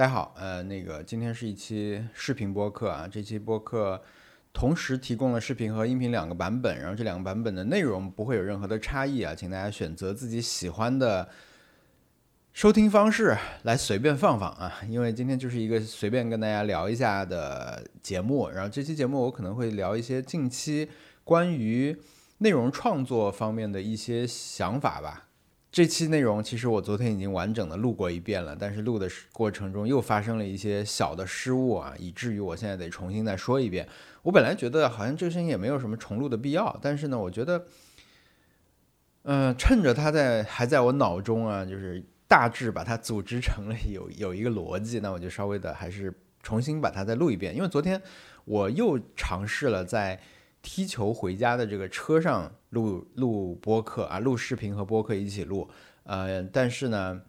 大家好，呃，那个今天是一期视频播客啊，这期播客同时提供了视频和音频两个版本，然后这两个版本的内容不会有任何的差异啊，请大家选择自己喜欢的收听方式来随便放放啊，因为今天就是一个随便跟大家聊一下的节目，然后这期节目我可能会聊一些近期关于内容创作方面的一些想法吧。这期内容其实我昨天已经完整的录过一遍了，但是录的过程中又发生了一些小的失误啊，以至于我现在得重新再说一遍。我本来觉得好像这个声音也没有什么重录的必要，但是呢，我觉得，嗯，趁着它在还在我脑中啊，就是大致把它组织成了有有一个逻辑，那我就稍微的还是重新把它再录一遍，因为昨天我又尝试了在。踢球回家的这个车上录录播客啊，录视频和播客一起录，呃，但是呢，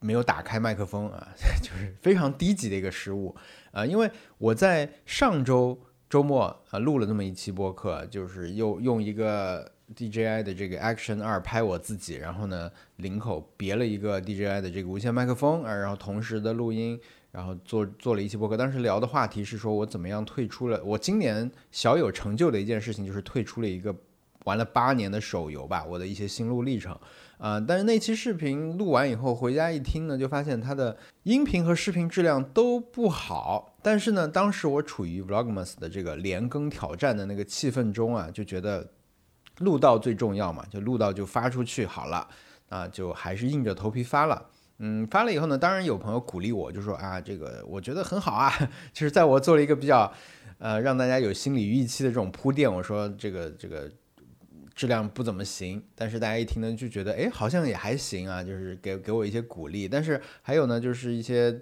没有打开麦克风啊，就是非常低级的一个失误啊，因为我在上周周末啊录了那么一期播客，就是又用一个 DJI 的这个 Action 二拍我自己，然后呢领口别了一个 DJI 的这个无线麦克风啊，然后同时的录音。然后做做了一期播客，当时聊的话题是说我怎么样退出了我今年小有成就的一件事情，就是退出了一个玩了八年的手游吧，我的一些心路历程。啊，但是那期视频录完以后回家一听呢，就发现它的音频和视频质量都不好。但是呢，当时我处于 Vlogmas 的这个连更挑战的那个气氛中啊，就觉得录到最重要嘛，就录到就发出去好了，啊，就还是硬着头皮发了。嗯，发了以后呢，当然有朋友鼓励我，就说啊，这个我觉得很好啊。就是在我做了一个比较，呃，让大家有心理预期的这种铺垫，我说这个这个质量不怎么行，但是大家一听呢就觉得，哎，好像也还行啊，就是给给我一些鼓励。但是还有呢，就是一些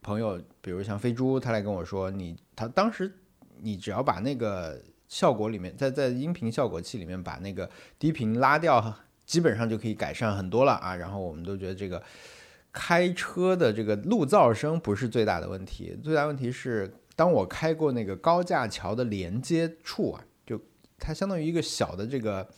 朋友，比如像飞猪，他来跟我说，你他当时你只要把那个效果里面，在在音频效果器里面把那个低频拉掉，基本上就可以改善很多了啊。然后我们都觉得这个。开车的这个路噪声不是最大的问题，最大问题是当我开过那个高架桥的连接处啊，就它相当于一个小的这个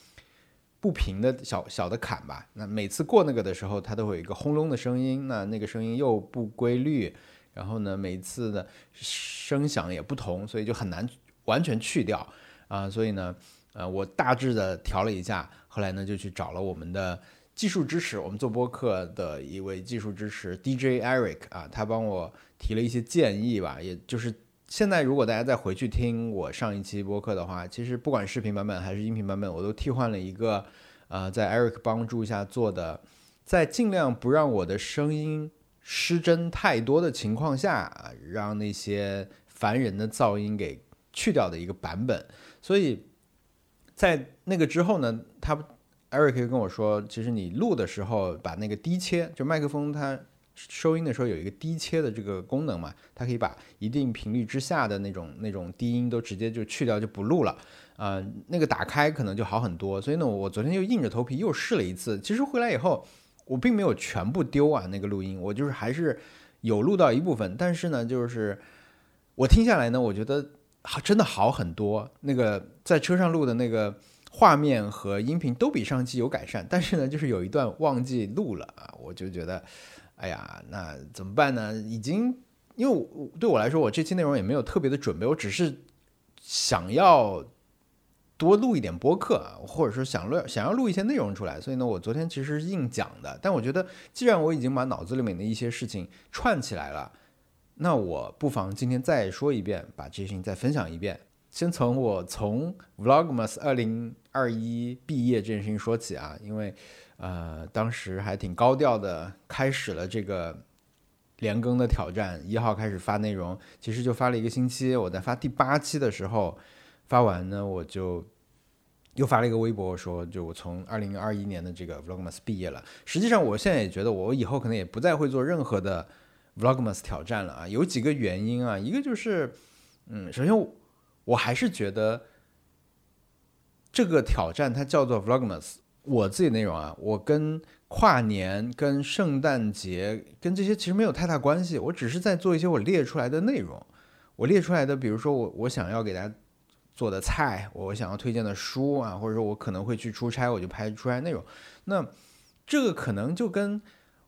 不平的小小的坎吧。那每次过那个的时候，它都会有一个轰隆的声音，那那个声音又不规律，然后呢，每次的声响也不同，所以就很难完全去掉啊。所以呢，呃，我大致的调了一下，后来呢就去找了我们的。技术支持，我们做播客的一位技术支持 DJ Eric 啊，他帮我提了一些建议吧。也就是现在，如果大家再回去听我上一期播客的话，其实不管视频版本还是音频版本，我都替换了一个，呃，在 Eric 帮助下做的，在尽量不让我的声音失真太多的情况下啊，让那些烦人的噪音给去掉的一个版本。所以在那个之后呢，他。Eric 跟我说，其实你录的时候把那个低切，就麦克风它收音的时候有一个低切的这个功能嘛，它可以把一定频率之下的那种那种低音都直接就去掉，就不录了。啊，那个打开可能就好很多。所以呢，我昨天又硬着头皮又试了一次。其实回来以后，我并没有全部丢啊，那个录音，我就是还是有录到一部分。但是呢，就是我听下来呢，我觉得好真的好很多。那个在车上录的那个。画面和音频都比上期有改善，但是呢，就是有一段忘记录了啊，我就觉得，哎呀，那怎么办呢？已经，因为我对我来说，我这期内容也没有特别的准备，我只是想要多录一点播客，或者说想录想要录一些内容出来，所以呢，我昨天其实是硬讲的。但我觉得，既然我已经把脑子里面的一些事情串起来了，那我不妨今天再说一遍，把这些事情再分享一遍。先从我从 Vlogmas 二零二一毕业这件事情说起啊，因为呃当时还挺高调的开始了这个连更的挑战，一号开始发内容，其实就发了一个星期。我在发第八期的时候发完呢，我就又发了一个微博说，就我从二零二一年的这个 Vlogmas 毕业了。实际上，我现在也觉得我以后可能也不再会做任何的 Vlogmas 挑战了啊。有几个原因啊，一个就是嗯，首先。我还是觉得这个挑战它叫做 Vlogmas。我自己内容啊，我跟跨年、跟圣诞节、跟这些其实没有太大关系。我只是在做一些我列出来的内容。我列出来的，比如说我我想要给大家做的菜，我想要推荐的书啊，或者说我可能会去出差，我就拍出差内容。那这个可能就跟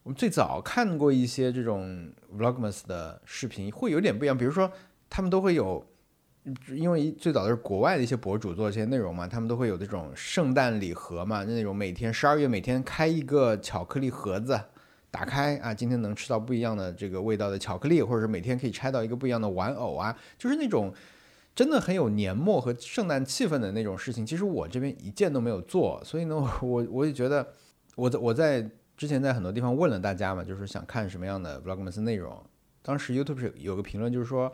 我们最早看过一些这种 vlogmas 的视频，会有点不一样。比如说，他们都会有，因为最早的是国外的一些博主做这些内容嘛，他们都会有这种圣诞礼盒嘛，那种每天十二月每天开一个巧克力盒子，打开啊，今天能吃到不一样的这个味道的巧克力，或者是每天可以拆到一个不一样的玩偶啊，就是那种真的很有年末和圣诞气氛的那种事情。其实我这边一件都没有做，所以呢，我我也觉得我在我在。之前在很多地方问了大家嘛，就是想看什么样的 vlogmas 内容。当时 YouTube 有个评论就是说，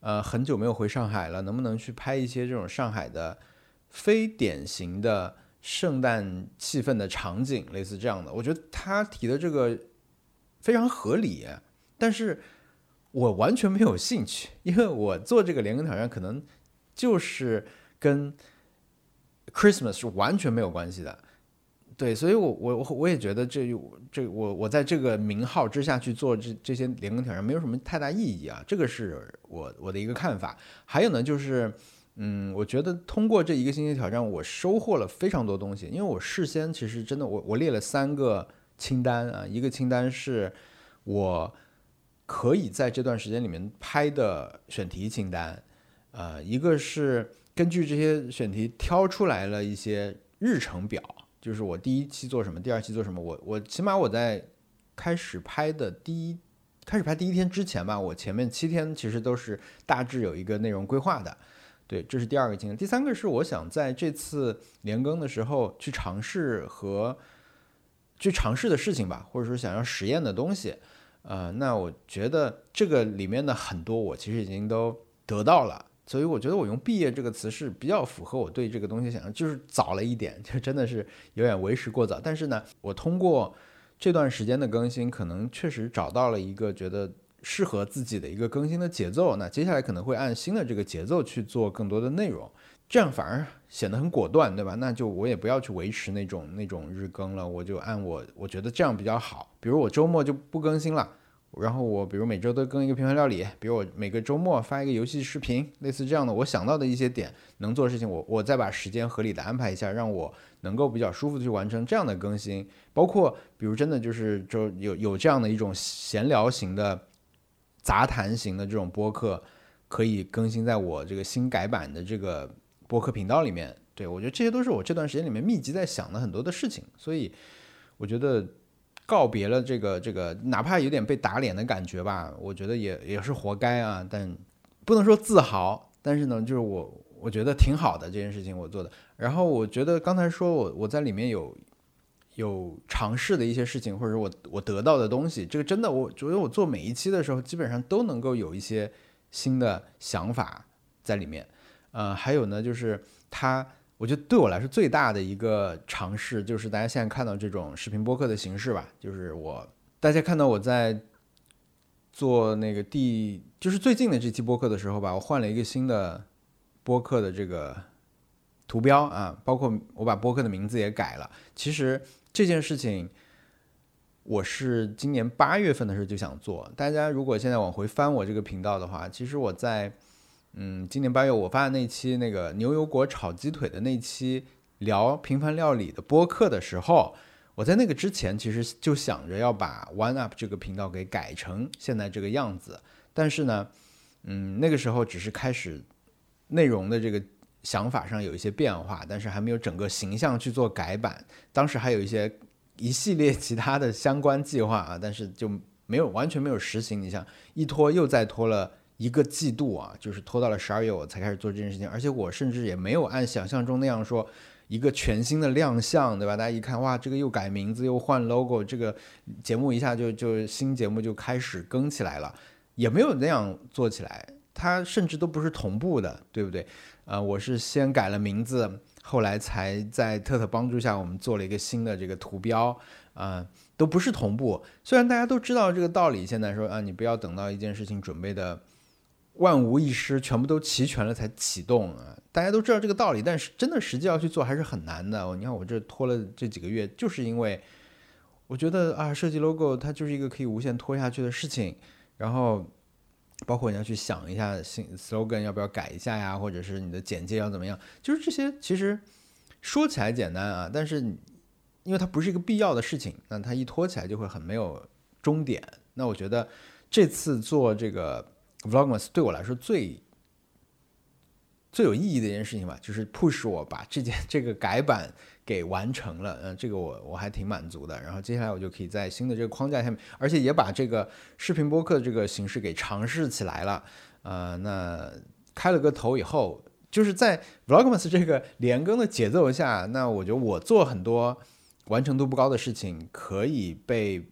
呃，很久没有回上海了，能不能去拍一些这种上海的非典型的圣诞气氛的场景，类似这样的。我觉得他提的这个非常合理，但是我完全没有兴趣，因为我做这个连根挑战可能就是跟 Christmas 是完全没有关系的。对，所以，我我我我也觉得这这我我在这个名号之下去做这这些连更挑战没有什么太大意义啊，这个是我我的一个看法。还有呢，就是嗯，我觉得通过这一个星期挑战，我收获了非常多东西，因为我事先其实真的我我列了三个清单啊，一个清单是我可以在这段时间里面拍的选题清单，呃，一个是根据这些选题挑出来了一些日程表。就是我第一期做什么，第二期做什么，我我起码我在开始拍的第一开始拍第一天之前吧，我前面七天其实都是大致有一个内容规划的，对，这是第二个经验。第三个是我想在这次连更的时候去尝试和去尝试的事情吧，或者说想要实验的东西，呃，那我觉得这个里面的很多我其实已经都得到了。所以我觉得我用“毕业”这个词是比较符合我对这个东西想象，就是早了一点，就真的是有点为时过早。但是呢，我通过这段时间的更新，可能确实找到了一个觉得适合自己的一个更新的节奏。那接下来可能会按新的这个节奏去做更多的内容，这样反而显得很果断，对吧？那就我也不要去维持那种那种日更了，我就按我我觉得这样比较好。比如我周末就不更新了。然后我比如每周都更一个平凡料理，比如我每个周末发一个游戏视频，类似这样的，我想到的一些点能做的事情，我我再把时间合理的安排一下，让我能够比较舒服的去完成这样的更新。包括比如真的就是就有有这样的一种闲聊型的杂谈型的这种播客，可以更新在我这个新改版的这个播客频道里面。对我觉得这些都是我这段时间里面密集在想的很多的事情，所以我觉得。告别了这个这个，哪怕有点被打脸的感觉吧，我觉得也也是活该啊。但不能说自豪，但是呢，就是我我觉得挺好的这件事情我做的。然后我觉得刚才说我我在里面有有尝试的一些事情，或者我我得到的东西，这个真的我觉得我做每一期的时候，基本上都能够有一些新的想法在里面。呃，还有呢，就是他。我觉得对我来说最大的一个尝试，就是大家现在看到这种视频播客的形式吧。就是我，大家看到我在做那个第，就是最近的这期播客的时候吧，我换了一个新的播客的这个图标啊，包括我把播客的名字也改了。其实这件事情，我是今年八月份的时候就想做。大家如果现在往回翻我这个频道的话，其实我在。嗯，今年八月我发的那期那个牛油果炒鸡腿的那期聊平凡料理的播客的时候，我在那个之前其实就想着要把 One Up 这个频道给改成现在这个样子，但是呢，嗯，那个时候只是开始内容的这个想法上有一些变化，但是还没有整个形象去做改版。当时还有一些一系列其他的相关计划啊，但是就没有完全没有实行。你像一拖又再拖了。一个季度啊，就是拖到了十二月我才开始做这件事情，而且我甚至也没有按想象中那样说一个全新的亮相，对吧？大家一看，哇，这个又改名字又换 logo，这个节目一下就就新节目就开始更起来了，也没有那样做起来，它甚至都不是同步的，对不对？呃，我是先改了名字，后来才在特特帮助下，我们做了一个新的这个图标，啊，都不是同步。虽然大家都知道这个道理，现在说啊，你不要等到一件事情准备的。万无一失，全部都齐全了才启动啊！大家都知道这个道理，但是真的实际要去做还是很难的。你看我这拖了这几个月，就是因为我觉得啊，设计 logo 它就是一个可以无限拖下去的事情。然后包括你要去想一下新 slogan 要不要改一下呀，或者是你的简介要怎么样，就是这些其实说起来简单啊，但是因为它不是一个必要的事情，那它一拖起来就会很没有终点。那我觉得这次做这个 Vlogmas 对我来说最最有意义的一件事情吧，就是 push 我把这件这个改版给完成了，嗯，这个我我还挺满足的。然后接下来我就可以在新的这个框架下面，而且也把这个视频播客这个形式给尝试起来了。呃，那开了个头以后，就是在 Vlogmas 这个连更的节奏下，那我觉得我做很多完成度不高的事情可以被。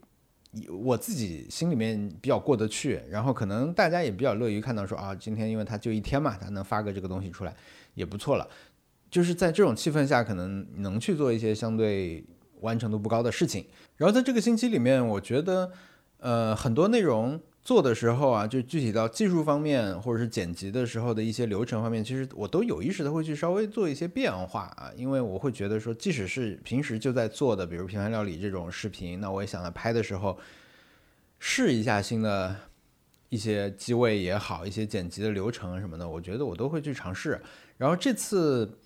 我自己心里面比较过得去，然后可能大家也比较乐于看到说啊，今天因为他就一天嘛，他能发个这个东西出来也不错了。就是在这种气氛下，可能能去做一些相对完成度不高的事情。然后在这个星期里面，我觉得呃很多内容。做的时候啊，就具体到技术方面，或者是剪辑的时候的一些流程方面，其实我都有意识的会去稍微做一些变化啊，因为我会觉得说，即使是平时就在做的，比如平凡料理这种视频，那我也想在拍的时候试一下新的一些机位也好，一些剪辑的流程什么的，我觉得我都会去尝试。然后这次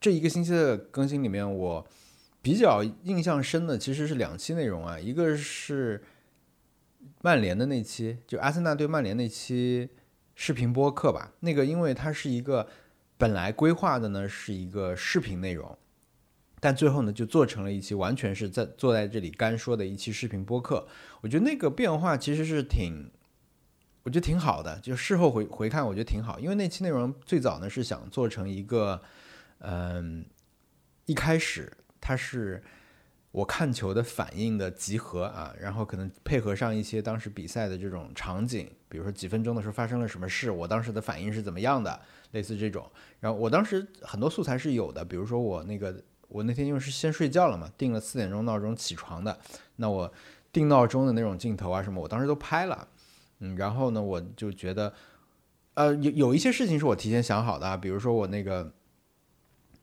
这一个星期的更新里面，我比较印象深的其实是两期内容啊，一个是。曼联的那期，就阿森纳对曼联那期视频播客吧。那个，因为它是一个本来规划的呢，是一个视频内容，但最后呢，就做成了一期完全是在坐在这里干说的一期视频播客。我觉得那个变化其实是挺，我觉得挺好的。就事后回回看，我觉得挺好，因为那期内容最早呢是想做成一个，嗯，一开始它是。我看球的反应的集合啊，然后可能配合上一些当时比赛的这种场景，比如说几分钟的时候发生了什么事，我当时的反应是怎么样的，类似这种。然后我当时很多素材是有的，比如说我那个我那天因为是先睡觉了嘛，定了四点钟闹钟起床的，那我定闹钟的那种镜头啊什么，我当时都拍了。嗯，然后呢，我就觉得，呃，有有一些事情是我提前想好的，啊比如说我那个。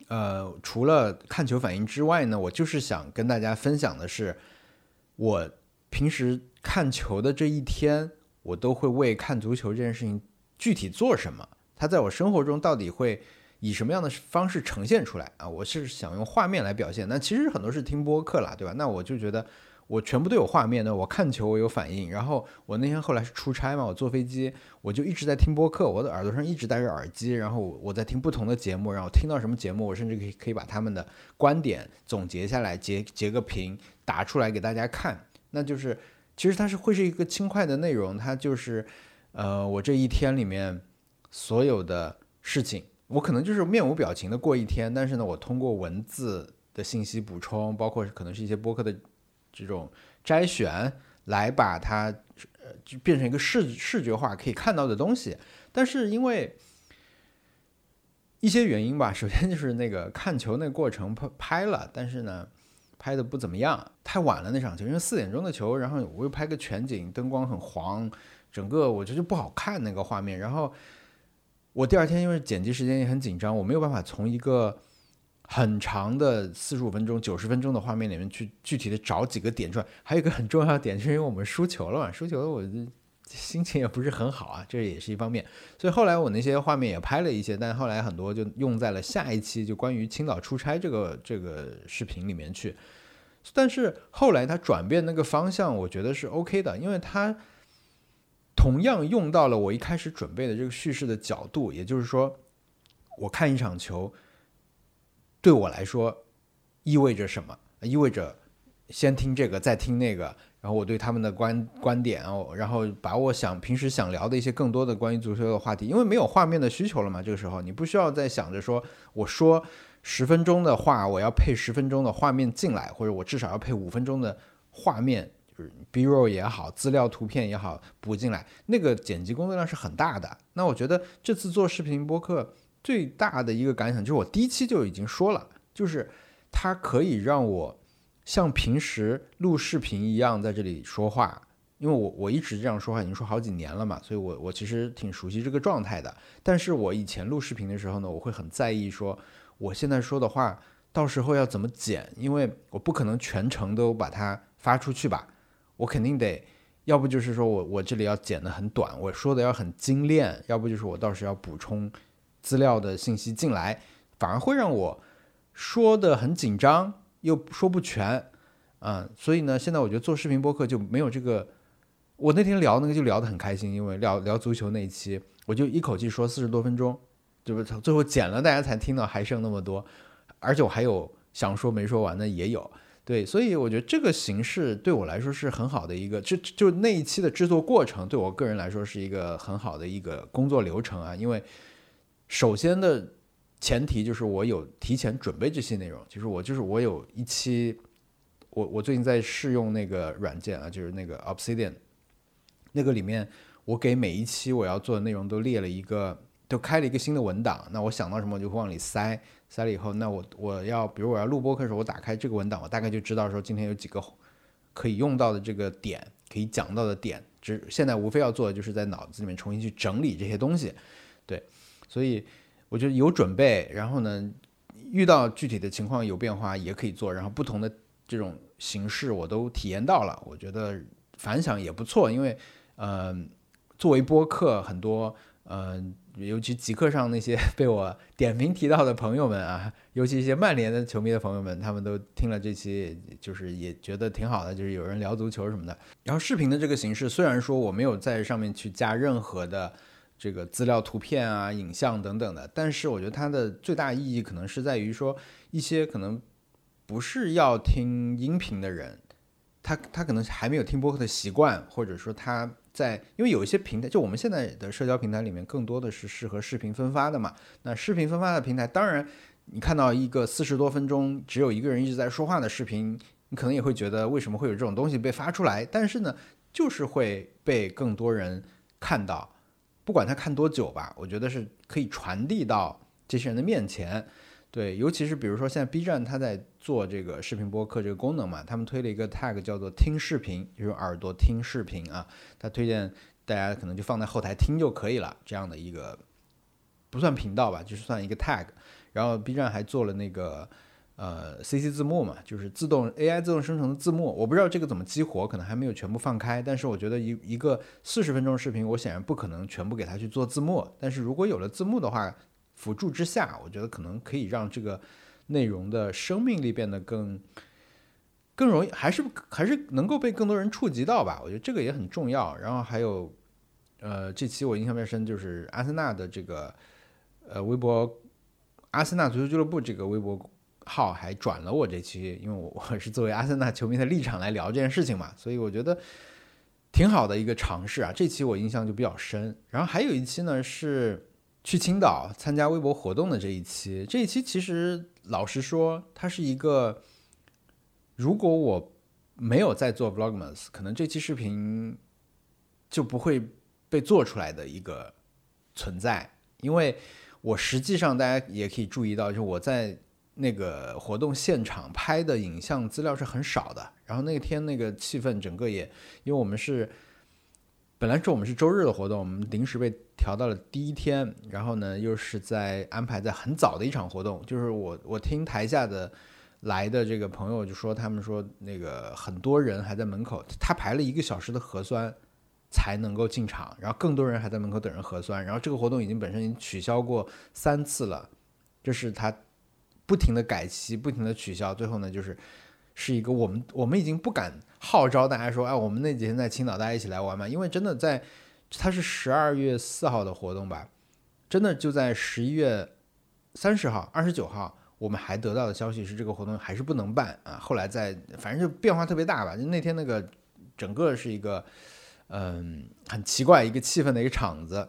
呃，除了看球反应之外呢，我就是想跟大家分享的是，我平时看球的这一天，我都会为看足球这件事情具体做什么，它在我生活中到底会以什么样的方式呈现出来啊？我是想用画面来表现，那其实很多是听播客啦，对吧？那我就觉得。我全部都有画面的，我看球我有反应，然后我那天后来是出差嘛，我坐飞机，我就一直在听播客，我的耳朵上一直戴着耳机，然后我在听不同的节目，然后听到什么节目，我甚至可以可以把他们的观点总结下来，截截个屏打出来给大家看，那就是其实它是会是一个轻快的内容，它就是呃我这一天里面所有的事情，我可能就是面无表情的过一天，但是呢，我通过文字的信息补充，包括可能是一些播客的。这种摘选来把它呃就变成一个视视觉化可以看到的东西，但是因为一些原因吧，首先就是那个看球那过程拍拍了，但是呢拍的不怎么样，太晚了那场球，因为四点钟的球，然后我又拍个全景，灯光很黄，整个我觉得就不好看那个画面，然后我第二天因为剪辑时间也很紧张，我没有办法从一个。很长的四十五分钟、九十分钟的画面里面去具体的找几个点出来，还有一个很重要的点，是因为我们输球了嘛，输球了，我心情也不是很好啊，这也是一方面。所以后来我那些画面也拍了一些，但后来很多就用在了下一期就关于青岛出差这个这个视频里面去。但是后来他转变那个方向，我觉得是 OK 的，因为他同样用到了我一开始准备的这个叙事的角度，也就是说，我看一场球。对我来说，意味着什么？意味着先听这个，再听那个，然后我对他们的观观点哦，然后把我想平时想聊的一些更多的关于足球的话题，因为没有画面的需求了嘛。这个时候你不需要再想着说，我说十分钟的话，我要配十分钟的画面进来，或者我至少要配五分钟的画面，就是 B roll 也好，资料图片也好补进来，那个剪辑工作量是很大的。那我觉得这次做视频播客。最大的一个感想就是，我第一期就已经说了，就是它可以让我像平时录视频一样在这里说话，因为我我一直这样说话已经说好几年了嘛，所以我我其实挺熟悉这个状态的。但是我以前录视频的时候呢，我会很在意说我现在说的话到时候要怎么剪，因为我不可能全程都把它发出去吧，我肯定得，要不就是说我我这里要剪得很短，我说的要很精炼，要不就是我到时要补充。资料的信息进来，反而会让我说的很紧张，又说不全，嗯，所以呢，现在我觉得做视频播客就没有这个。我那天聊那个就聊得很开心，因为聊聊足球那一期，我就一口气说四十多分钟，就是最后剪了，大家才听到还剩那么多，而且我还有想说没说完的也有。对，所以我觉得这个形式对我来说是很好的一个，就就那一期的制作过程，对我个人来说是一个很好的一个工作流程啊。因为首先的前提就是我有提前准备这些内容，就是我就是我有一期，我我最近在试用那个软件啊，就是那个 Obsidian，那个里面我给每一期我要做的内容都列了一个，都开了一个新的文档，那我想到什么我就会往里塞。塞了以后，那我我要比如我要录播课的时候，我打开这个文档，我大概就知道说今天有几个可以用到的这个点，可以讲到的点。只现在无非要做的就是在脑子里面重新去整理这些东西，对。所以我觉得有准备，然后呢，遇到具体的情况有变化也可以做，然后不同的这种形式我都体验到了，我觉得反响也不错。因为呃，作为播客，很多嗯。尤其极客上那些 被我点名提到的朋友们啊，尤其一些曼联的球迷的朋友们，他们都听了这期，就是也觉得挺好的，就是有人聊足球什么的。然后视频的这个形式，虽然说我没有在上面去加任何的这个资料、图片啊、影像等等的，但是我觉得它的最大意义可能是在于说，一些可能不是要听音频的人，他他可能还没有听播客的习惯，或者说他。在，因为有一些平台，就我们现在的社交平台里面，更多的是适合视频分发的嘛。那视频分发的平台，当然，你看到一个四十多分钟只有一个人一直在说话的视频，你可能也会觉得为什么会有这种东西被发出来？但是呢，就是会被更多人看到，不管他看多久吧，我觉得是可以传递到这些人的面前。对，尤其是比如说现在 B 站他在做这个视频播客这个功能嘛，他们推了一个 tag 叫做听视频，就是耳朵听视频啊。他推荐大家可能就放在后台听就可以了，这样的一个不算频道吧，就是算一个 tag。然后 B 站还做了那个呃 CC 字幕嘛，就是自动 AI 自动生成的字幕。我不知道这个怎么激活，可能还没有全部放开。但是我觉得一一个四十分钟视频，我显然不可能全部给它去做字幕。但是如果有了字幕的话，辅助之下，我觉得可能可以让这个内容的生命力变得更更容易，还是还是能够被更多人触及到吧。我觉得这个也很重要。然后还有，呃，这期我印象比较深，就是阿森纳的这个呃微博，阿森纳足球俱乐部这个微博号还转了我这期，因为我我是作为阿森纳球迷的立场来聊这件事情嘛，所以我觉得挺好的一个尝试啊。这期我印象就比较深。然后还有一期呢是。去青岛参加微博活动的这一期，这一期其实老实说，它是一个，如果我没有在做 vlogmas，可能这期视频就不会被做出来的一个存在，因为我实际上大家也可以注意到，就是我在那个活动现场拍的影像资料是很少的，然后那天那个气氛整个也，因为我们是。本来是我们是周日的活动，我们临时被调到了第一天，然后呢，又是在安排在很早的一场活动。就是我我听台下的来的这个朋友就说，他们说那个很多人还在门口，他排了一个小时的核酸才能够进场，然后更多人还在门口等人核酸。然后这个活动已经本身已经取消过三次了，这是他不停的改期，不停的取消，最后呢就是。是一个我们我们已经不敢号召大家说，哎，我们那几天在青岛，大家一起来玩嘛。因为真的在，它是十二月四号的活动吧，真的就在十一月三十号、二十九号，我们还得到的消息是这个活动还是不能办啊。后来在反正就变化特别大吧，就那天那个整个是一个嗯很奇怪一个气氛的一个场子，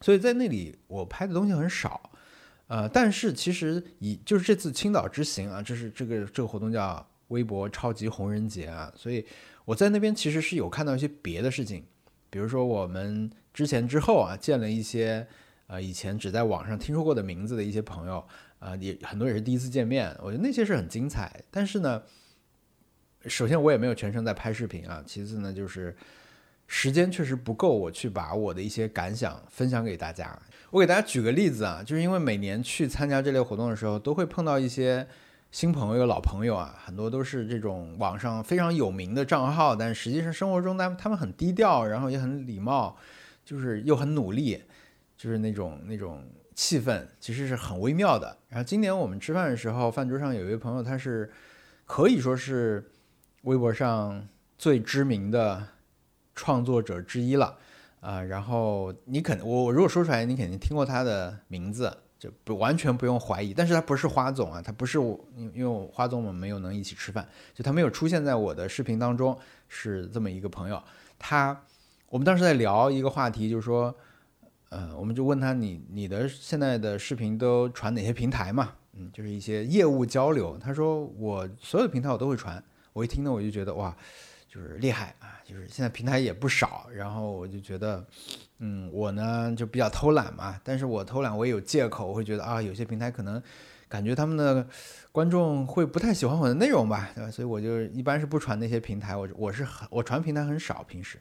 所以在那里我拍的东西很少，呃，但是其实以就是这次青岛之行啊，这是这个这个活动叫。微博超级红人节啊，所以我在那边其实是有看到一些别的事情，比如说我们之前之后啊见了一些呃以前只在网上听说过的名字的一些朋友啊，也很多也是第一次见面，我觉得那些是很精彩。但是呢，首先我也没有全程在拍视频啊，其次呢就是时间确实不够，我去把我的一些感想分享给大家。我给大家举个例子啊，就是因为每年去参加这类活动的时候，都会碰到一些。新朋友、老朋友啊，很多都是这种网上非常有名的账号，但实际上生活中他们他们很低调，然后也很礼貌，就是又很努力，就是那种那种气氛其实是很微妙的。然后今年我们吃饭的时候，饭桌上有一位朋友，他是可以说是微博上最知名的创作者之一了啊。然后你肯我我如果说出来，你肯定听过他的名字，就不完全不用怀疑。但是他不是花总啊，他不是我，因为花总我们没有能一起吃饭，就他没有出现在我的视频当中，是这么一个朋友。他我们当时在聊一个话题，就是说，呃，我们就问他你你的现在的视频都传哪些平台嘛？嗯，就是一些业务交流。他说我所有的平台我都会传。我一听呢，我就觉得哇，就是厉害啊！就是现在平台也不少。然后我就觉得，嗯，我呢就比较偷懒嘛。但是我偷懒我也有借口，我会觉得啊，有些平台可能感觉他们的观众会不太喜欢我的内容吧，对吧？所以我就一般是不传那些平台。我我是很我传平台很少，平时，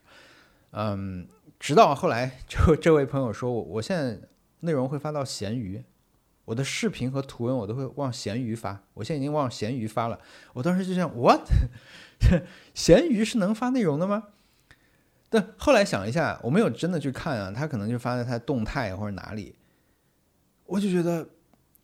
嗯，直到后来就这位朋友说我我现在内容会发到闲鱼。我的视频和图文我都会往闲鱼发，我现在已经往闲鱼发了。我当时就想，what？闲鱼是能发内容的吗？但后来想一下，我没有真的去看啊，他可能就发在他动态或者哪里。我就觉得，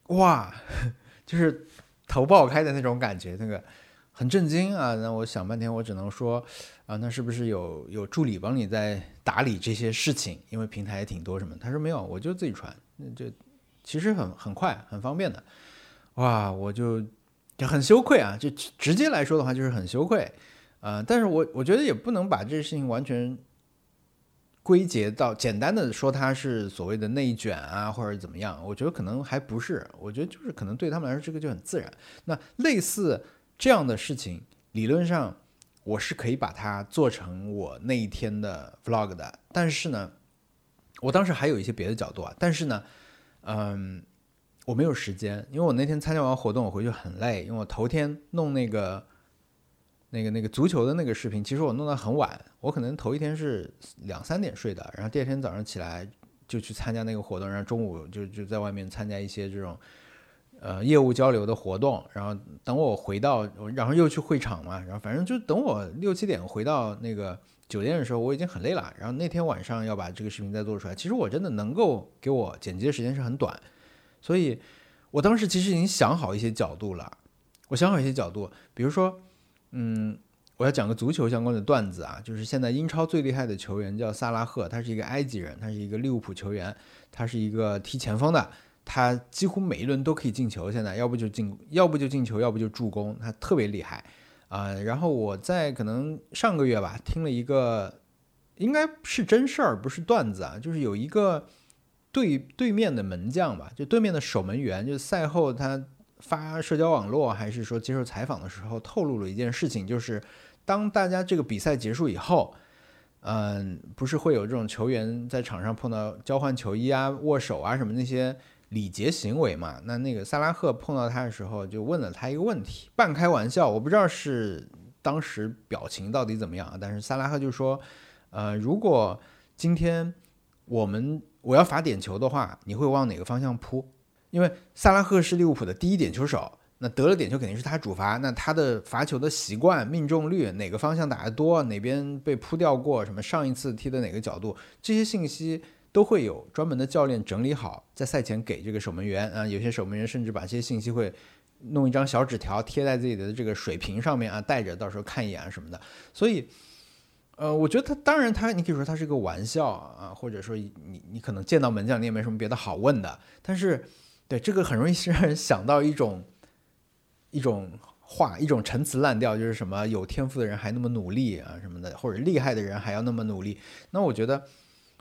哇，就是头爆开的那种感觉，那个很震惊啊。那我想半天，我只能说，啊，那是不是有有助理帮你在打理这些事情？因为平台也挺多什么？他说没有，我就自己传，那就。其实很很快很方便的，哇，我就就很羞愧啊！就直接来说的话，就是很羞愧，呃，但是我我觉得也不能把这事情完全归结到简单的说它是所谓的内卷啊，或者怎么样。我觉得可能还不是，我觉得就是可能对他们来说这个就很自然。那类似这样的事情，理论上我是可以把它做成我那一天的 vlog 的，但是呢，我当时还有一些别的角度啊，但是呢。嗯，我没有时间，因为我那天参加完活动，我回去很累，因为我头天弄那个、那个、那个足球的那个视频，其实我弄到很晚，我可能头一天是两三点睡的，然后第二天早上起来就去参加那个活动，然后中午就就在外面参加一些这种呃业务交流的活动，然后等我回到，然后又去会场嘛，然后反正就等我六七点回到那个。酒店的时候我已经很累了，然后那天晚上要把这个视频再做出来，其实我真的能够给我剪辑的时间是很短，所以我当时其实已经想好一些角度了，我想好一些角度，比如说，嗯，我要讲个足球相关的段子啊，就是现在英超最厉害的球员叫萨拉赫，他是一个埃及人，他是一个利物浦球员，他是一个踢前锋的，他几乎每一轮都可以进球，现在要不就进，要不就进球，要不就助攻，他特别厉害。啊，然后我在可能上个月吧，听了一个，应该是真事儿，不是段子啊，就是有一个对对面的门将吧，就对面的守门员，就赛后他发社交网络还是说接受采访的时候，透露了一件事情，就是当大家这个比赛结束以后，嗯，不是会有这种球员在场上碰到交换球衣啊、握手啊什么那些。礼节行为嘛，那那个萨拉赫碰到他的时候，就问了他一个问题，半开玩笑，我不知道是当时表情到底怎么样啊，但是萨拉赫就说，呃，如果今天我们我要罚点球的话，你会往哪个方向扑？因为萨拉赫是利物浦的第一点球手，那得了点球肯定是他主罚，那他的罚球的习惯、命中率，哪个方向打得多，哪边被扑掉过，什么上一次踢的哪个角度，这些信息。都会有专门的教练整理好，在赛前给这个守门员啊，有些守门员甚至把这些信息会弄一张小纸条贴在自己的这个水瓶上面啊，带着到时候看一眼啊什么的。所以，呃，我觉得他当然他你可以说他是个玩笑啊，或者说你你可能见到门将你也没什么别的好问的，但是对这个很容易让人想到一种一种话，一种陈词滥调，就是什么有天赋的人还那么努力啊什么的，或者厉害的人还要那么努力。那我觉得。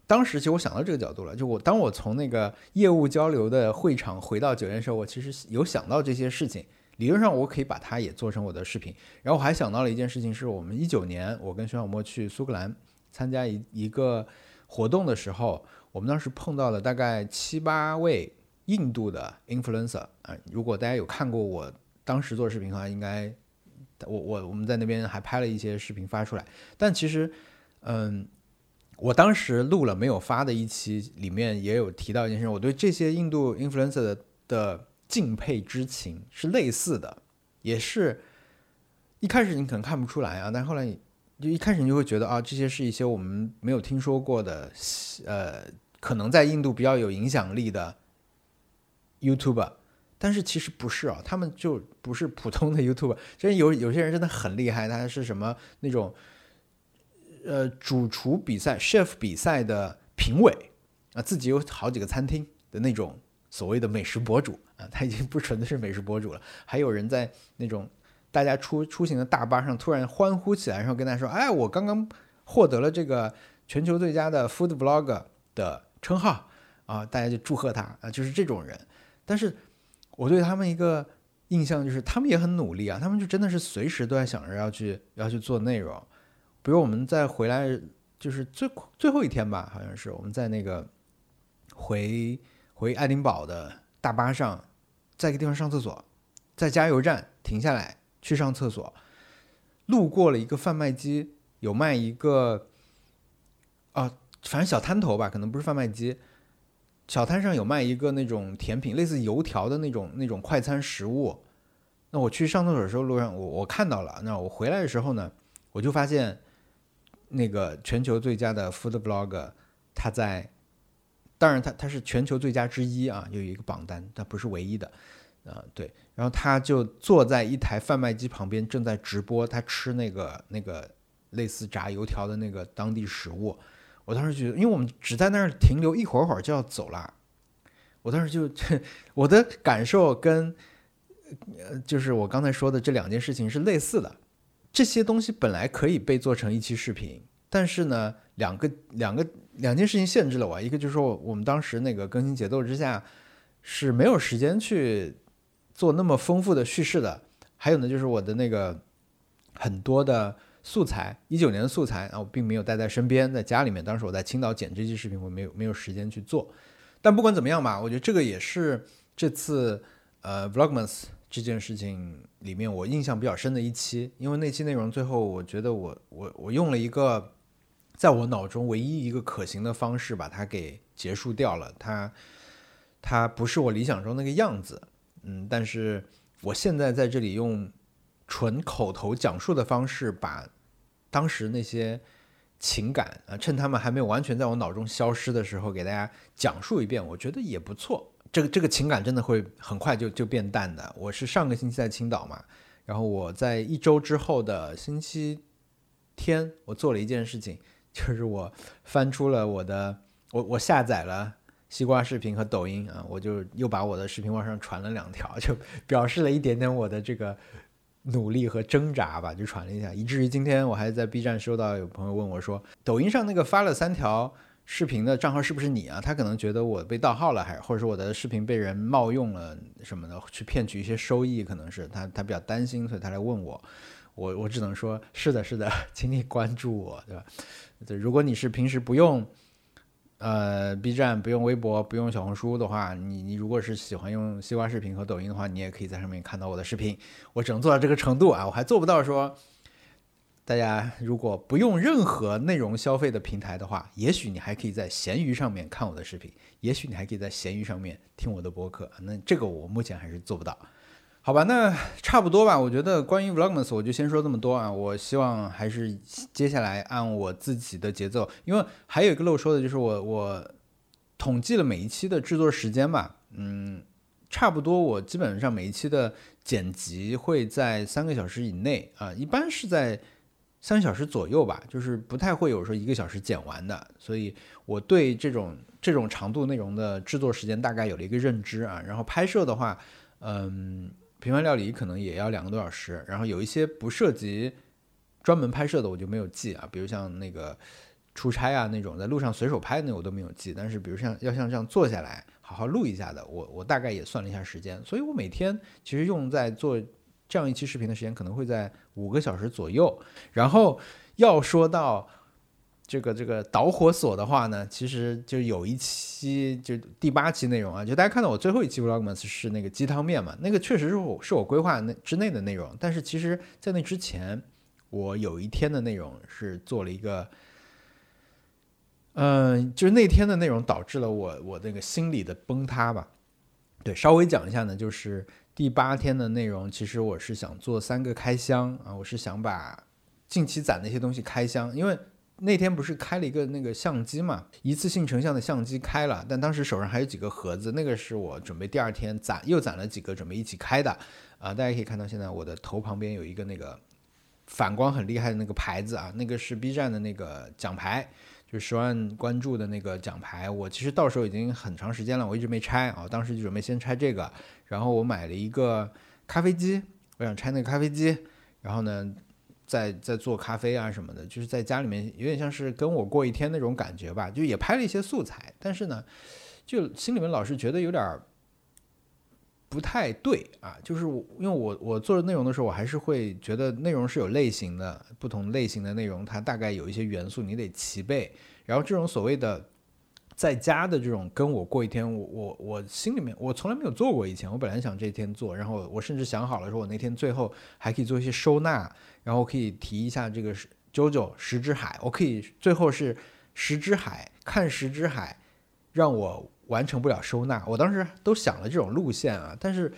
当时其实我想到这个角度了，就我当我从那个业务交流的会场回到酒店的时候，我其实有想到这些事情。理论上我可以把它也做成我的视频。然后我还想到了一件事情，是我们一九年我跟徐小沫去苏格兰参加一一个活动的时候，我们当时碰到了大概七八位印度的 influencer 啊。如果大家有看过我当时做视频的话，应该我我我们在那边还拍了一些视频发出来。但其实，嗯。我当时录了没有发的一期，里面也有提到一件事，我对这些印度 influencer 的的敬佩之情是类似的，也是一开始你可能看不出来啊，但后来你就一开始你就会觉得啊，这些是一些我们没有听说过的，呃，可能在印度比较有影响力的 YouTube，但是其实不是啊，他们就不是普通的 YouTube，真有有些人真的很厉害，他是什么那种呃主厨比赛、chef 比赛的评委啊，自己有好几个餐厅的那种所谓的美食博主他已经不纯粹是美食博主了，还有人在那种大家出出行的大巴上突然欢呼起来，然后跟他说：“哎，我刚刚获得了这个全球最佳的 food vlog 的称号啊！”大家就祝贺他啊，就是这种人，但是。我对他们一个印象就是，他们也很努力啊，他们就真的是随时都在想着要去要去做内容。比如我们在回来，就是最最后一天吧，好像是我们在那个回回爱丁堡的大巴上，在一个地方上厕所，在加油站停下来去上厕所，路过了一个贩卖机，有卖一个啊，反正小摊头吧，可能不是贩卖机。小摊上有卖一个那种甜品，类似油条的那种那种快餐食物。那我去上厕所的时候，路上我我看到了。那我回来的时候呢，我就发现那个全球最佳的 food blog，他在，当然他他是全球最佳之一啊，有一个榜单，但不是唯一的啊。对，然后他就坐在一台贩卖机旁边，正在直播他吃那个那个类似炸油条的那个当地食物。我当时觉得，因为我们只在那儿停留一会儿会儿就要走了，我当时就 我的感受跟呃，就是我刚才说的这两件事情是类似的。这些东西本来可以被做成一期视频，但是呢，两个两个两件事情限制了我，一个就是说我们当时那个更新节奏之下是没有时间去做那么丰富的叙事的，还有呢，就是我的那个很多的。素材一九年的素材啊，我并没有带在身边，在家里面。当时我在青岛剪这期视频，我没有没有时间去做。但不管怎么样吧，我觉得这个也是这次呃 Vlogmas 这件事情里面我印象比较深的一期，因为那期内容最后我觉得我我我用了一个在我脑中唯一一个可行的方式把它给结束掉了。它它不是我理想中那个样子，嗯，但是我现在在这里用。纯口头讲述的方式，把当时那些情感啊，趁他们还没有完全在我脑中消失的时候，给大家讲述一遍，我觉得也不错。这个这个情感真的会很快就就变淡的。我是上个星期在青岛嘛，然后我在一周之后的星期天，我做了一件事情，就是我翻出了我的，我我下载了西瓜视频和抖音啊，我就又把我的视频往上传了两条，就表示了一点点我的这个。努力和挣扎吧，就传了一下，以至于今天我还在 B 站收到有朋友问我说，抖音上那个发了三条视频的账号是不是你啊？他可能觉得我被盗号了，还是或者说我的视频被人冒用了什么的，去骗取一些收益，可能是他他比较担心，所以他来问我，我我只能说是的，是的，请你关注我，对吧？对，如果你是平时不用。呃，B 站不用微博，不用小红书的话，你你如果是喜欢用西瓜视频和抖音的话，你也可以在上面看到我的视频。我只能做到这个程度啊，我还做不到说，大家如果不用任何内容消费的平台的话，也许你还可以在闲鱼上面看我的视频，也许你还可以在闲鱼上面听我的播客。那这个我目前还是做不到。好吧，那差不多吧。我觉得关于 Vlogmas，我就先说这么多啊。我希望还是接下来按我自己的节奏，因为还有一个漏说的就是我我统计了每一期的制作时间吧，嗯，差不多我基本上每一期的剪辑会在三个小时以内啊，一般是在三个小时左右吧，就是不太会有说一个小时剪完的。所以我对这种这种长度内容的制作时间大概有了一个认知啊。然后拍摄的话，嗯。平凡料理可能也要两个多小时，然后有一些不涉及专门拍摄的我就没有记啊，比如像那个出差啊那种在路上随手拍的那我都没有记，但是比如像要像这样坐下来好好录一下的，我我大概也算了一下时间，所以我每天其实用在做这样一期视频的时间可能会在五个小时左右，然后要说到。这个这个导火索的话呢，其实就有一期就第八期内容啊，就大家看到我最后一期 vlogmas 是那个鸡汤面嘛，那个确实是我是我规划那之内的内容，但是其实在那之前，我有一天的内容是做了一个，嗯，就是那天的内容导致了我我那个心理的崩塌吧。对，稍微讲一下呢，就是第八天的内容，其实我是想做三个开箱啊，我是想把近期攒那些东西开箱，因为。那天不是开了一个那个相机嘛，一次性成像的相机开了，但当时手上还有几个盒子，那个是我准备第二天攒又攒了几个准备一起开的啊。大家可以看到，现在我的头旁边有一个那个反光很厉害的那个牌子啊，那个是 B 站的那个奖牌，就十万关注的那个奖牌。我其实到时候已经很长时间了，我一直没拆啊。当时就准备先拆这个，然后我买了一个咖啡机，我想拆那个咖啡机，然后呢。在在做咖啡啊什么的，就是在家里面有点像是跟我过一天那种感觉吧，就也拍了一些素材，但是呢，就心里面老是觉得有点不太对啊，就是因为我我做的内容的时候，我还是会觉得内容是有类型的，不同类型的内容它大概有一些元素你得齐备，然后这种所谓的。在家的这种跟我过一天，我我我心里面我从来没有做过。以前我本来想这天做，然后我甚至想好了说，我那天最后还可以做一些收纳，然后可以提一下这个是 JoJo 十之海，我可以最后是十之海看十之海，让我完成不了收纳。我当时都想了这种路线啊，但是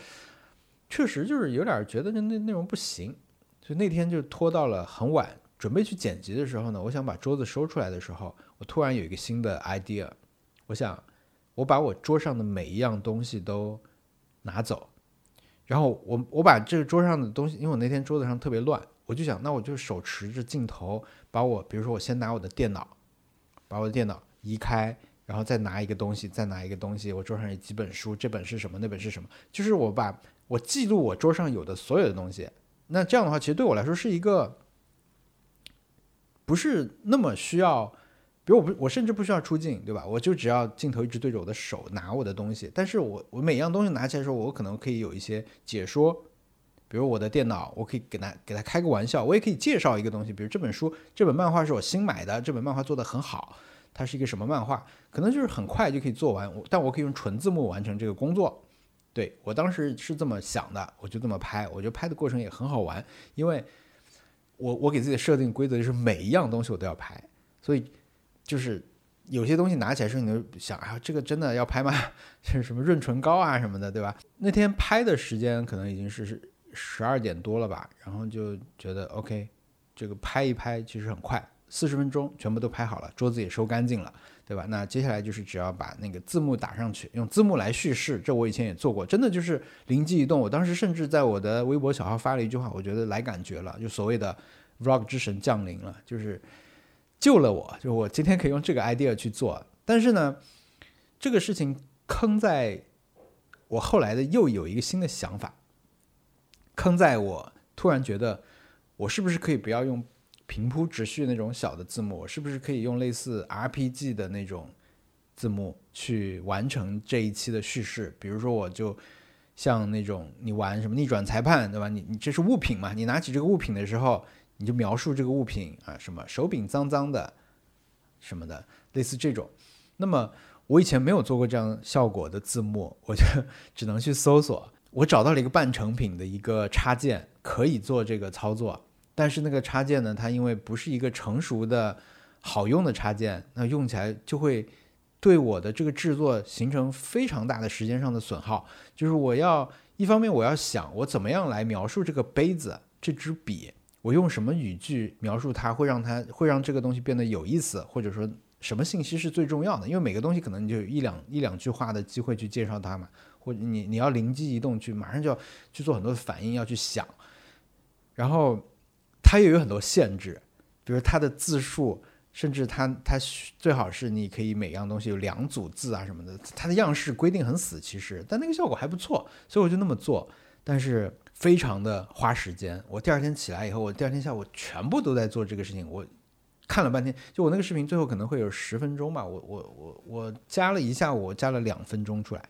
确实就是有点觉得那那内容不行，所以那天就拖到了很晚，准备去剪辑的时候呢，我想把桌子收出来的时候，我突然有一个新的 idea。我想，我把我桌上的每一样东西都拿走，然后我我把这个桌上的东西，因为我那天桌子上特别乱，我就想，那我就手持着镜头，把我，比如说我先拿我的电脑，把我的电脑移开，然后再拿一个东西，再拿一个东西，我桌上有几本书，这本是什么，那本是什么，就是我把我记录我桌上有的所有的东西，那这样的话，其实对我来说是一个不是那么需要。比如我不，我甚至不需要出镜，对吧？我就只要镜头一直对着我的手拿我的东西。但是我我每样东西拿起来的时候，我可能可以有一些解说。比如我的电脑，我可以给他给他开个玩笑，我也可以介绍一个东西。比如这本书，这本漫画是我新买的，这本漫画做的很好，它是一个什么漫画？可能就是很快就可以做完，但我可以用纯字幕完成这个工作。对我当时是这么想的，我就这么拍，我觉得拍的过程也很好玩，因为我我给自己设定规则就是每一样东西我都要拍，所以。就是有些东西拿起来时候，你就想啊，这个真的要拍吗？是什么润唇膏啊什么的，对吧？那天拍的时间可能已经是是十二点多了吧，然后就觉得 OK，这个拍一拍其实很快，四十分钟全部都拍好了，桌子也收干净了，对吧？那接下来就是只要把那个字幕打上去，用字幕来叙事，这我以前也做过，真的就是灵机一动。我当时甚至在我的微博小号发了一句话，我觉得来感觉了，就所谓的 Vlog 之神降临了，就是。救了我，就我今天可以用这个 idea 去做，但是呢，这个事情坑在我后来的又有一个新的想法，坑在我突然觉得，我是不是可以不要用平铺直叙那种小的字幕，我是不是可以用类似 RPG 的那种字幕去完成这一期的叙事？比如说，我就像那种你玩什么逆转裁判，对吧？你你这是物品嘛？你拿起这个物品的时候。你就描述这个物品啊，什么手柄脏脏的，什么的，类似这种。那么我以前没有做过这样效果的字幕，我就 只能去搜索。我找到了一个半成品的一个插件，可以做这个操作。但是那个插件呢，它因为不是一个成熟的好用的插件，那用起来就会对我的这个制作形成非常大的时间上的损耗。就是我要一方面我要想我怎么样来描述这个杯子、这支笔。我用什么语句描述它，会让它会让这个东西变得有意思，或者说什么信息是最重要的？因为每个东西可能你就一两一两句话的机会去介绍它嘛，或者你你要灵机一动去马上就要去做很多的反应，要去想，然后它又有很多限制，比如它的字数，甚至它它最好是你可以每样东西有两组字啊什么的，它的样式规定很死，其实但那个效果还不错，所以我就那么做，但是。非常的花时间。我第二天起来以后，我第二天下午全部都在做这个事情。我看了半天，就我那个视频最后可能会有十分钟吧。我我我我加了一下午，加了两分钟出来。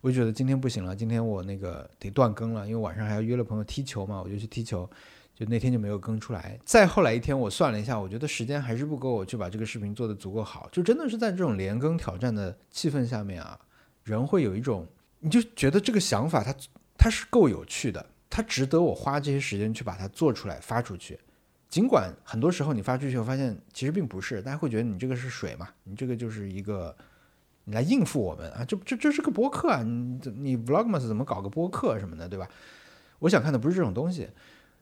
我就觉得今天不行了，今天我那个得断更了，因为晚上还要约了朋友踢球嘛，我就去踢球。就那天就没有更出来。再后来一天，我算了一下，我觉得时间还是不够，我去把这个视频做得足够好。就真的是在这种连更挑战的气氛下面啊，人会有一种，你就觉得这个想法它它是够有趣的。它值得我花这些时间去把它做出来发出去，尽管很多时候你发出去后发现其实并不是，大家会觉得你这个是水嘛，你这个就是一个来应付我们啊，这这这是个播客啊，你你 Vlogmas 怎么搞个播客什么的，对吧？我想看的不是这种东西，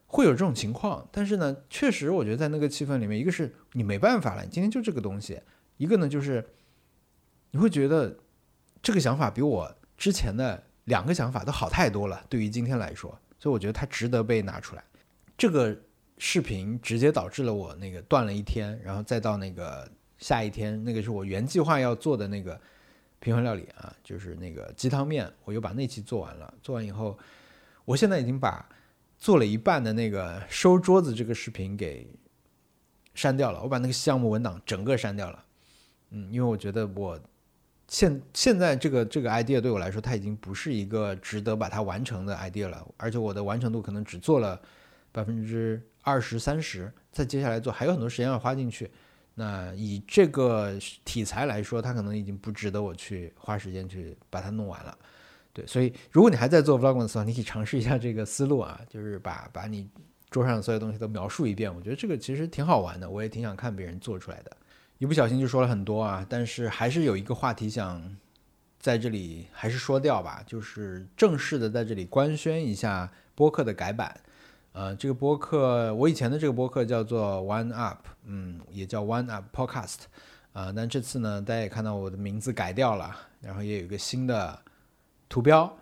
会有这种情况，但是呢，确实我觉得在那个气氛里面，一个是你没办法了，你今天就这个东西；一个呢就是你会觉得这个想法比我之前的两个想法都好太多了。对于今天来说，所以我觉得它值得被拿出来。这个视频直接导致了我那个断了一天，然后再到那个下一天，那个是我原计划要做的那个平衡料理啊，就是那个鸡汤面，我又把那期做完了。做完以后，我现在已经把。做了一半的那个收桌子这个视频给删掉了，我把那个项目文档整个删掉了。嗯，因为我觉得我现现在这个这个 idea 对我来说，它已经不是一个值得把它完成的 idea 了，而且我的完成度可能只做了百分之二十三十，再接下来做还有很多时间要花进去。那以这个题材来说，它可能已经不值得我去花时间去把它弄完了。对，所以如果你还在做 vlog 的时候，你可以尝试一下这个思路啊，就是把把你桌上的所有东西都描述一遍。我觉得这个其实挺好玩的，我也挺想看别人做出来的。一不小心就说了很多啊，但是还是有一个话题想在这里还是说掉吧，就是正式的在这里官宣一下播客的改版。呃，这个播客我以前的这个播客叫做 One Up，嗯，也叫 One Up Podcast，啊，但这次呢，大家也看到我的名字改掉了，然后也有一个新的。图标，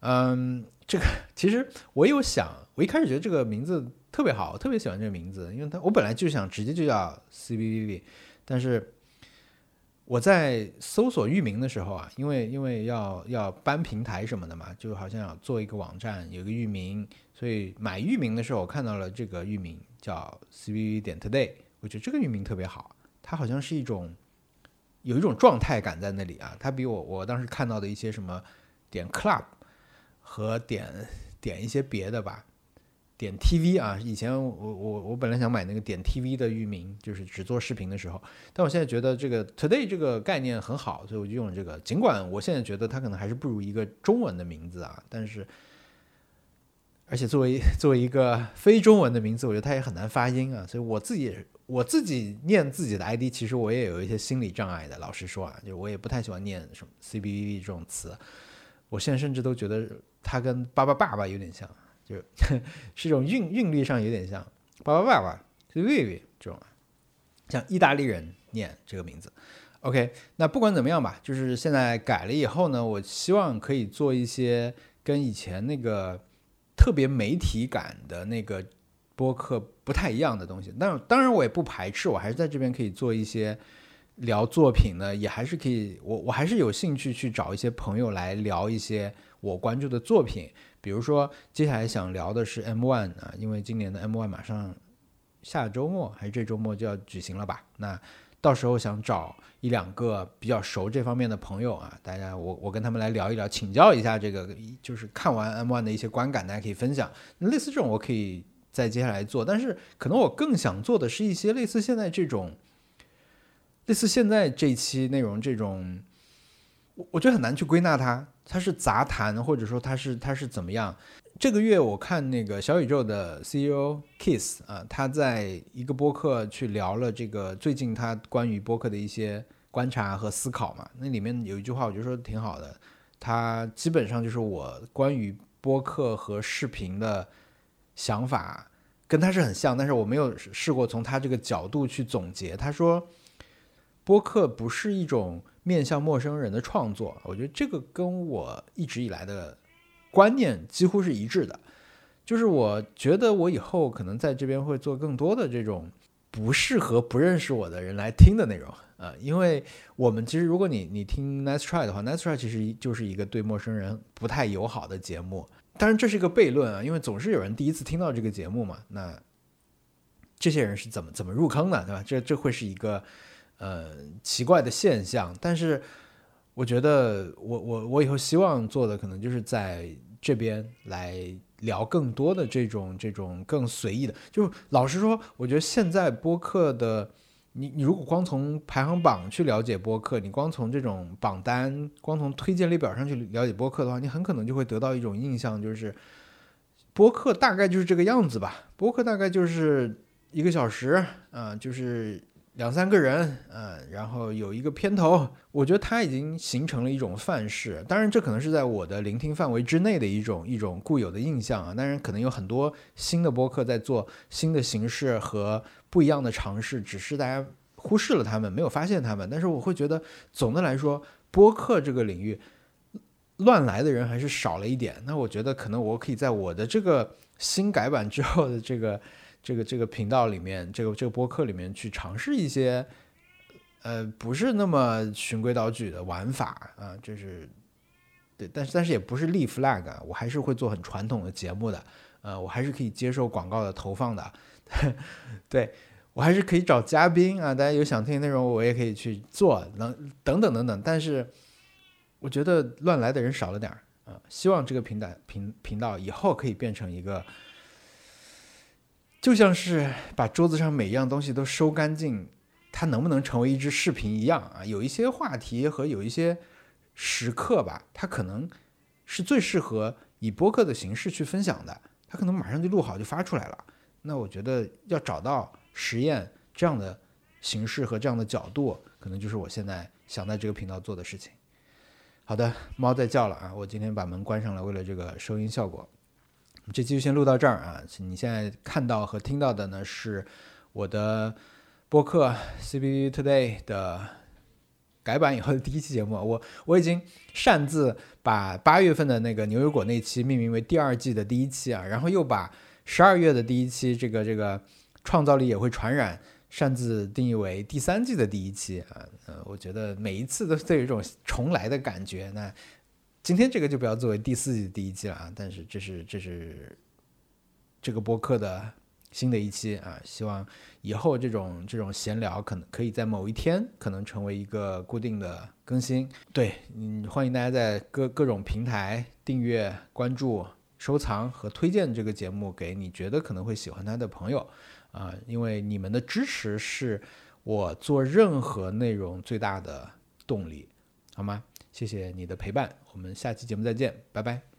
嗯，这个其实我有想，我一开始觉得这个名字特别好，我特别喜欢这个名字，因为它我本来就想直接就叫 C B V V，但是我在搜索域名的时候啊，因为因为要要搬平台什么的嘛，就好像要做一个网站，有个域名，所以买域名的时候，我看到了这个域名叫 C B V 点 Today，我觉得这个域名特别好，它好像是一种有一种状态感在那里啊，它比我我当时看到的一些什么。点 club 和点点一些别的吧，点 TV 啊，以前我我我本来想买那个点 TV 的域名，就是只做视频的时候，但我现在觉得这个 today 这个概念很好，所以我就用了这个。尽管我现在觉得它可能还是不如一个中文的名字啊，但是而且作为 作为一个非中文的名字，我觉得它也很难发音啊，所以我自己我自己念自己的 ID，其实我也有一些心理障碍的。老实说啊，就我也不太喜欢念什么 CBVV 这种词。我现在甚至都觉得它跟“巴巴爸爸”有点像，就是 是一种韵韵律上有点像“巴巴爸爸”是 “vivi” 这种，像意大利人念这个名字。OK，那不管怎么样吧，就是现在改了以后呢，我希望可以做一些跟以前那个特别媒体感的那个播客不太一样的东西。但当然我也不排斥，我还是在这边可以做一些。聊作品呢，也还是可以，我我还是有兴趣去找一些朋友来聊一些我关注的作品，比如说接下来想聊的是 M1 啊，因为今年的 M1 马上下周末还是这周末就要举行了吧？那到时候想找一两个比较熟这方面的朋友啊，大家我我跟他们来聊一聊，请教一下这个就是看完 M1 的一些观感，大家可以分享。类似这种我可以在接下来做，但是可能我更想做的是一些类似现在这种。类似现在这一期内容这种，我我觉得很难去归纳它，它是杂谈，或者说它是它是怎么样？这个月我看那个小宇宙的 CEO Kiss 啊，他在一个播客去聊了这个最近他关于播客的一些观察和思考嘛。那里面有一句话，我觉得说挺好的，他基本上就是我关于播客和视频的想法跟他是很像，但是我没有试过从他这个角度去总结。他说。播客不是一种面向陌生人的创作，我觉得这个跟我一直以来的观念几乎是一致的。就是我觉得我以后可能在这边会做更多的这种不适合不认识我的人来听的内容啊，因为我们其实如果你你听 Nice Try 的话，Nice Try 其实就是一个对陌生人不太友好的节目。当然这是一个悖论啊，因为总是有人第一次听到这个节目嘛，那这些人是怎么怎么入坑的，对吧？这这会是一个。呃，奇怪的现象，但是我觉得，我我我以后希望做的可能就是在这边来聊更多的这种这种更随意的。就老实说，我觉得现在播客的，你你如果光从排行榜去了解播客，你光从这种榜单、光从推荐列表上去了解播客的话，你很可能就会得到一种印象，就是播客大概就是这个样子吧。播客大概就是一个小时，啊，就是。两三个人，嗯，然后有一个片头，我觉得它已经形成了一种范式。当然，这可能是在我的聆听范围之内的一种一种固有的印象啊。当然，可能有很多新的播客在做新的形式和不一样的尝试，只是大家忽视了他们，没有发现他们。但是我会觉得，总的来说，播客这个领域乱来的人还是少了一点。那我觉得，可能我可以在我的这个新改版之后的这个。这个这个频道里面，这个这个播客里面去尝试一些，呃，不是那么循规蹈矩的玩法啊，就是对，但是但是也不是立 flag，我还是会做很传统的节目的，呃，我还是可以接受广告的投放的，对我还是可以找嘉宾啊，大家有想听的内容，我也可以去做，能等等等等，但是我觉得乱来的人少了点儿啊，希望这个平台频频道以后可以变成一个。就像是把桌子上每一样东西都收干净，它能不能成为一支视频一样啊？有一些话题和有一些时刻吧，它可能是最适合以播客的形式去分享的，它可能马上就录好就发出来了。那我觉得要找到实验这样的形式和这样的角度，可能就是我现在想在这个频道做的事情。好的，猫在叫了啊，我今天把门关上了，为了这个收音效果。这期就先录到这儿啊！你现在看到和听到的呢，是我的播客 C B Today 的改版以后的第一期节目。我我已经擅自把八月份的那个牛油果那期命名为第二季的第一期啊，然后又把十二月的第一期这个这个创造力也会传染，擅自定义为第三季的第一期啊。呃，我觉得每一次都都有一种重来的感觉。那。今天这个就不要作为第四季第一期了啊！但是这是这是这个播客的新的一期啊，希望以后这种这种闲聊可能可以在某一天可能成为一个固定的更新。对，嗯，欢迎大家在各各种平台订阅、关注、收藏和推荐这个节目给你觉得可能会喜欢它的朋友啊，因为你们的支持是我做任何内容最大的动力，好吗？谢谢你的陪伴，我们下期节目再见，拜拜。